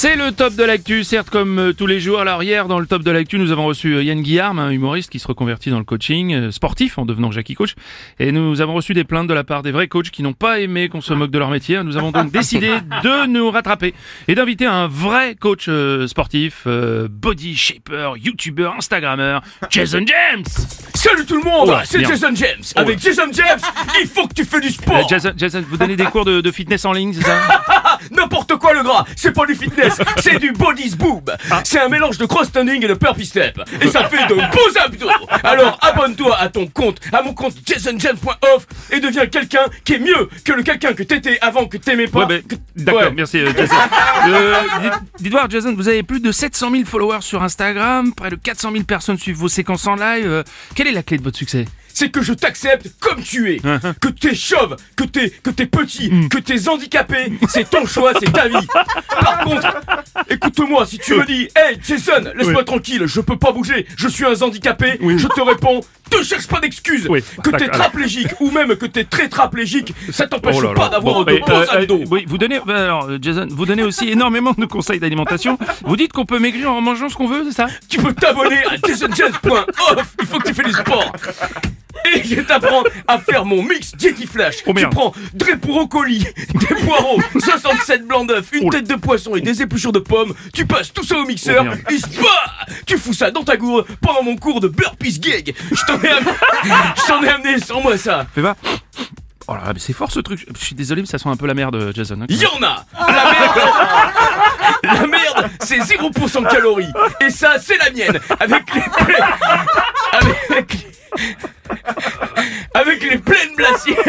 C'est le top de l'actu, certes comme euh, tous les jours. Alors hier, dans le top de l'actu, nous avons reçu euh, Yann Guillaume, un humoriste qui se reconvertit dans le coaching euh, sportif en devenant Jackie Coach. Et nous avons reçu des plaintes de la part des vrais coachs qui n'ont pas aimé qu'on se moque de leur métier. Nous avons donc décidé de nous rattraper et d'inviter un vrai coach sportif, body shaper, youtubeur, instagrammeur, Jason James. Salut tout le monde, Oh c'est. Jason James. Avec Jason James, il faut que tu fais du Euh, sport. Jason, Jason, vous donnez des cours de, de fitness en ligne, c'est ça? N'importe quoi le gras, c'est pas du fitness, c'est du body's boob. Ah. C'est un mélange de cross-standing et de burpee step. Et ça fait de beaux abdos. Alors abonne-toi à ton compte, à mon compte jasonjames.off et deviens quelqu'un qui est mieux que le quelqu'un que t'étais avant que t'aimais pas. Ouais, d'accord, Ouais. merci euh, Jason. Euh, Jason, vous avez plus de 700 000 followers sur Instagram, près de 400 000 personnes suivent vos séquences en live. Euh, quelle est la clé de votre succès? C'est que je t'accepte comme tu es. Uh-huh. que t'es chauve, que t'es que t'es petit, Mm. que t'es handicapé, c'est ton choix, c'est ta vie. Par contre, écoute-moi, si tu me dis, hey Jason, laisse-moi tranquille, je peux pas bouger, je suis un handicapé, je te réponds, te cherche pas d'excuses. Oui. Que t'es traplégique ou même que t'es très traplégique, ça t'empêche Oh pas d'avoir Bon, de euh, euh, oui, vous donnez, euh, alors, euh, Jason, vous donnez aussi énormément de conseils d'alimentation. Vous dites qu'on peut maigrir en mangeant ce qu'on veut, c'est ça? Tu peux t'abonner à jasonjames.off, il faut que tu fais du sport. Et je t'apprends à faire mon mix Jetty Flash. Oh, tu prends des brocolis, des poireaux, 67 blancs d'œufs, une tête de poisson et des épluchures de pommes. Tu passes tout ça au mixeur Oh, et spa Tu fous ça dans ta gourde pendant mon cours de burpees gig. Je t'en ai amené, je t'en ai amené sans moi ça. Fais pas. Oh là là, mais c'est fort ce truc. Je suis désolé, mais ça sent un peu la merde, Jason. hein. Il y en a La merde La merde, c'est 0% de calories. Et ça, c'est la mienne. Avec les pleines... Avec les... Avec les pleines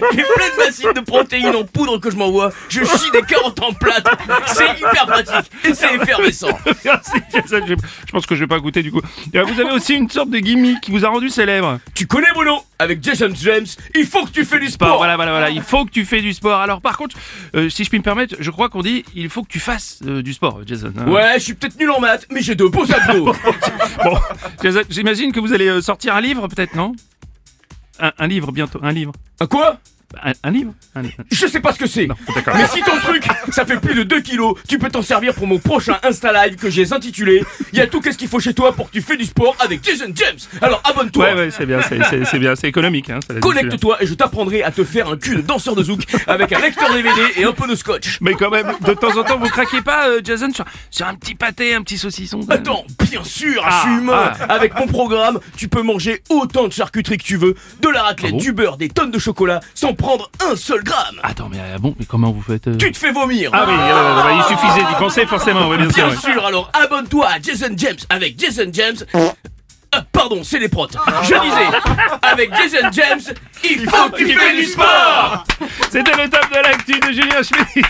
bassines, les pleines bassines de protéines en poudre que je m'envoie, je chie des carottes en plate. C'est hyper pratique et c'est effervescent. Merci, Jason. Je, je pense que je vais pas goûter du coup. Euh, Vous avez aussi une sorte de gimmick qui vous a rendu célèbre. Tu connais Bruno? Avec Jason James, il faut que tu fais du sport. voilà, voilà, voilà. Il faut que tu fais du sport. Alors, par contre, euh, si je puis me permettre, je crois qu'on dit il faut que tu fasses euh, du sport, Jason. hein. Ouais, je suis peut-être nul en maths, mais j'ai de beaux abdos. Bon, Jason, j'imagine que vous allez euh, sortir un livre, peut-être, non? Un, un livre bientôt, un livre. À quoi? Un, un livre Un livre. Je sais pas ce que c'est. Mais si ton truc, ça fait plus de 2 kilos, tu peux t'en servir pour mon prochain Insta Live que j'ai intitulé Il y a tout qu'est-ce qu'il faut chez toi pour que tu fais du sport avec Jason James. Alors abonne-toi. Ouais, ouais, c'est bien, c'est- bien, c'est économique. Hein. Connecte-toi et je t'apprendrai à te faire un cul de danseur de zouk avec un lecteur DVD et un peu de scotch. Mais quand même, de temps en temps, vous craquez pas, euh, Jason, sur, sur un petit pâté, un petit saucisson Attends, bien sûr, Ah, je suis humain. ah. Avec mon programme, tu peux manger autant de charcuterie que tu veux, de la raclette, Ah bon du beurre, des tonnes de chocolat, sans prendre un seul gramme. Attends, mais euh, bon, mais comment vous faites euh Tu te fais vomir. Ah oui, euh, bah, il suffisait d'y penser forcément, oui, bien sûr. Bien ouais. sûr, alors abonne-toi à Jason James avec Jason James. Pardon, c'est les protes. Je disais, avec Jason James, il faut que tu fais du sport C'était le top de l'actu de Julien Schmitt.